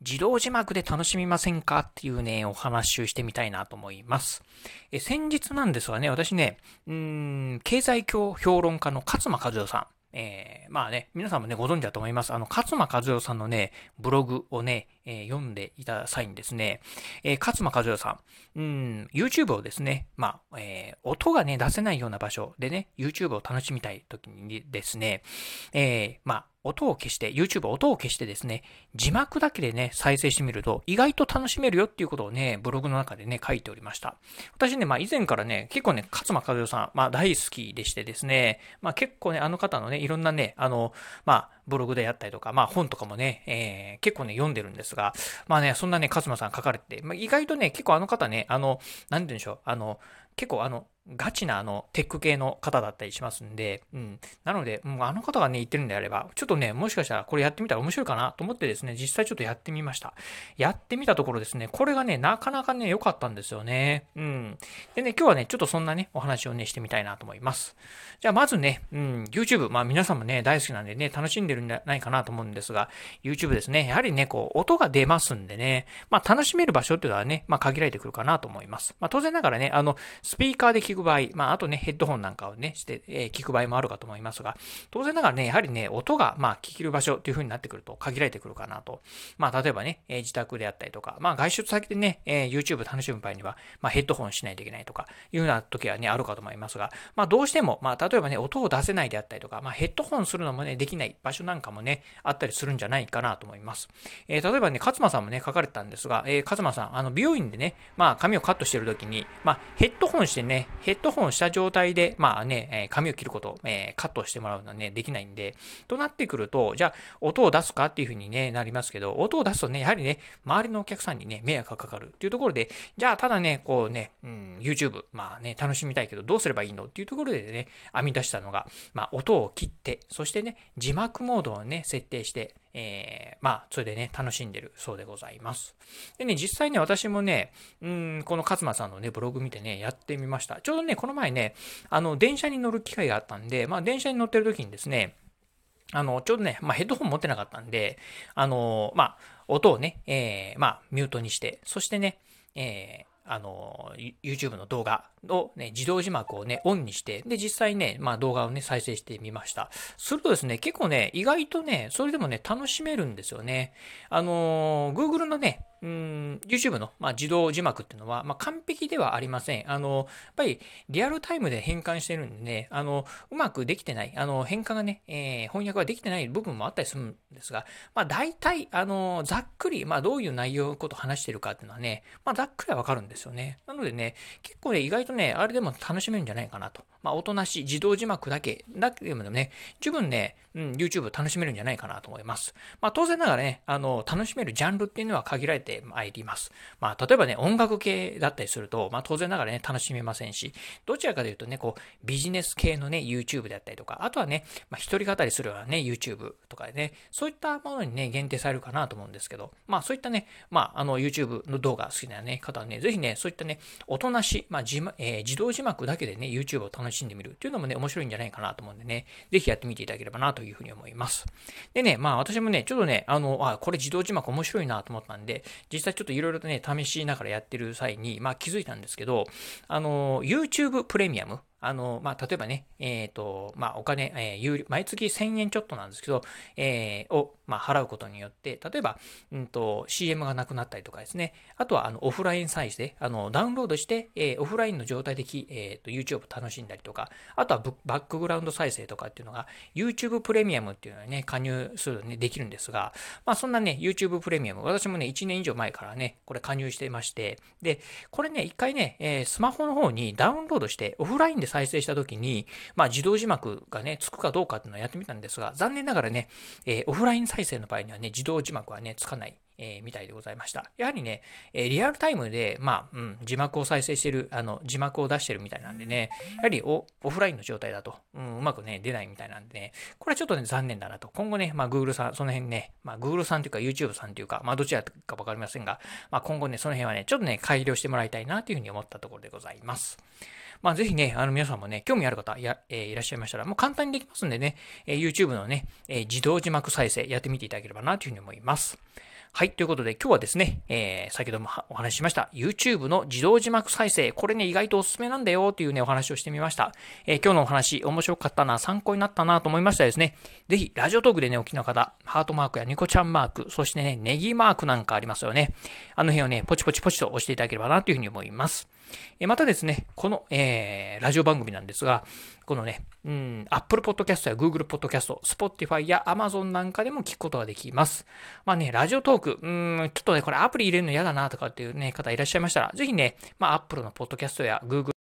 自動字幕で楽しみませんかっていうね、お話をしてみたいなと思います。え先日なんですがね、私ね、うん、経済評論家の勝間和代さん、えー、まあね、皆さんもね、ご存知だと思います。あの、勝間和代さんのね、ブログをね、えー、読んでいた際にですね、えー、勝間和代さん、うん、YouTube をですね、まあ、え、音がね、出せないような場所でね、YouTube を楽しみたい時にですね、え、まあ、音を消して、YouTube 音を消してですね、字幕だけでね、再生してみると、意外と楽しめるよっていうことをね、ブログの中でね、書いておりました。私ね、まあ以前からね、結構ね、勝間和代さん、まあ大好きでしてですね、まあ結構ね、あの方のね、いろんなね、あの、まあ、ブログであったりとか、まあ本とかもね、えー、結構ね、読んでるんですが、まあね、そんなね、勝間さん書かれて、まあ、意外とね、結構あの方ね、あの、なんて言うんでしょう、あの、結構あの、ガチなあの、テック系の方だったりしますんで、うん。なので、もうあの方がね、言ってるんであれば、ちょっとね、もしかしたらこれやってみたら面白いかなと思ってですね、実際ちょっとやってみました。やってみたところですね、これがね、なかなかね、良かったんですよね。うん。でね、今日はね、ちょっとそんなね、お話をね、してみたいなと思います。じゃあ、まずね、うん、YouTube、まあ皆さんもね、大好きなんでね、楽しんでるんじゃないかなと思うんですが、YouTube ですね、やはりね、こう、音が出ますんでね、まあ楽しめる場所っていうのはね、まあ限られてくるかなと思います。まあ当然ながらね、あの、スピーカーで聞く場合、まああとね、ヘッドホンなんかをね、して、えー、聞く場合もあるかと思いますが、当然ながらね、やはりね、音が、まあ、聞ける場所っていう風になってくると限られてくるかなと。まあ、例えばね、えー、自宅であったりとか、まあ、外出先でね、えー、YouTube 楽しむ場合には、まあ、ヘッドホンしないといけないとか、いうような時はね、あるかと思いますが、まあ、どうしても、まあ、例えばね、音を出せないであったりとか、まあ、ヘッドホンするのもね、できない場所なんかもね、あったりするんじゃないかなと思います。えー、例えばね、勝間さんもね、書かれてたんですが、えー、勝間さん、あの、美容院でね、まあ、髪をカットしてる時に、まあ、ヘッドホンしてね、ヘッドホンした状態で、まあね、え髪を切ること、えカットしてもらうのはね、できないんで、となってくると、じゃあ、音を出すかっていうふうにね、なりますけど、音を出すとね、やはりね、周りのお客さんにね、迷惑がかかるっていうところで、じゃあ、ただね、こうね、うん、YouTube、まあね、楽しみたいけど、どうすればいいのっていうところでね、編み出したのが、まあ、音を切って、そしてね、字幕モードをね、設定して、えー、まあ、それでね、楽しんでるそうでございます。でね、実際ね、私もね、うん、この勝間さんのね、ブログ見てね、やってみました。ちょうどね、この前ね、あの、電車に乗る機会があったんで、まあ、電車に乗ってる時にですね、あの、ちょうどね、まあ、ヘッドホン持ってなかったんで、あの、まあ、音をね、えー、まあ、ミュートにして、そしてね、えー、あの、YouTube の動画をね、自動字幕をね、オンにして、で、実際ね、まあ動画をね、再生してみました。するとですね、結構ね、意外とね、それでもね、楽しめるんですよね。あの、Google のね、うん、YouTube の、まあ、自動字幕っていうのは、まあ、完璧ではありません。あの、やっぱりリアルタイムで変換してるんでね、あの、うまくできてない、あの、変換がね、えー、翻訳ができてない部分もあったりするんですが、まあ、大体、あの、ざっくり、まあ、どういう内容のことを話してるかっていうのはね、まあ、ざっくりはわかるんですよね。なのでね、結構ね、意外とね、あれでも楽しめるんじゃないかなと。まあ、おとなしい自動字幕だけ、だけでもね、十分ね、うん、YouTube 楽しめるんじゃないかなと思います。まあ、当然ながらね、あの、楽しめるジャンルっていうのは限られてまいります。。まあ、例えばね、音楽系だったりすると、まあ、当然ながらね、楽しめませんし、どちらかというとね、こう、ビジネス系のね、YouTube であったりとか、あとはね、まあ、一人語りするようなね、YouTube とかでね、そういったものにね、限定されるかなと思うんですけど、まあ、そういったね、まあ、あの、YouTube の動画好きなね、方はね、ぜひね、そういったね、おとなし、まあ、字えー、自動字幕だけでね、YouTube を楽しんでみるっていうのもね、面白いんじゃないかなと思うんでね、ぜひやってみていただければなというふうに思います。でね、まあ、私もね、ちょっとね、あの、あ、これ自動字幕面白いなと思ったんで、実際ちょっといろいろとね、試しながらやってる際に、まあ気づいたんですけど、あの、YouTube プレミアム、あの、まあ、例えばね、えっ、ー、と、まあ、お金、えー、毎月1000円ちょっとなんですけど、えー、を、まあ、払うことによって、例えば、うんと、CM がなくなったりとかですね、あとは、あの、オフラインサイズで、あの、ダウンロードして、えー、オフラインの状態で、えっ、ー、と、YouTube 楽しんだりとか、あとはバックグラウンド再生とかっていうのが、YouTube プレミアムっていうのにね、加入するとね、できるんですが、まあ、そんなね、YouTube プレミアム、私もね、1年以上前からね、これ加入してまして、で、これね、一回ね、えー、スマホの方にダウンロードして、オフラインで再生した時に、に、まあ、自動字幕がね、つくかどうかっていうのをやってみたんですが、残念ながらね、えー、オフライン再体制の場合にはね、自動字幕はね、つかない。えー、みたいでございました。やはりね、え、リアルタイムで、まあ、うん、字幕を再生してる、あの、字幕を出してるみたいなんでね、やはりオフラインの状態だと、うん、うまくね、出ないみたいなんでね、これはちょっとね、残念だなと。今後ね、まあ、Google さん、その辺ね、まあ、Google さんというか YouTube さんというか、まあ、どちらかわかりませんが、まあ、今後ね、その辺はね、ちょっとね、改良してもらいたいなというふうに思ったところでございます。まあ、ぜひね、あの皆さんもね、興味ある方や、えー、いらっしゃいましたら、もう簡単にできますんでね、えー、YouTube のね、えー、自動字幕再生やってみていただければなというふうに思います。はい。ということで、今日はですね、えー、先ほどもお話ししました、YouTube の自動字幕再生。これね、意外とおすすめなんだよっていうね、お話をしてみました。えー、今日のお話、面白かったな、参考になったなと思いましたですね。ぜひ、ラジオトークでね、お聞きの方、ハートマークやニコちゃんマーク、そしてね、ネギマークなんかありますよね。あの辺をね、ポチポチポチと押していただければなというふうに思います。えまたですね、この、えー、ラジオ番組なんですが、このね、うん、Apple Podcast や Google Podcast、Spotify や Amazon なんかでも聞くことができます。まあね、ラジオトーク、うん、ちょっとね、これアプリ入れるの嫌だなとかっていうね、方いらっしゃいましたら、ぜひね、まあ Apple の Podcast や Google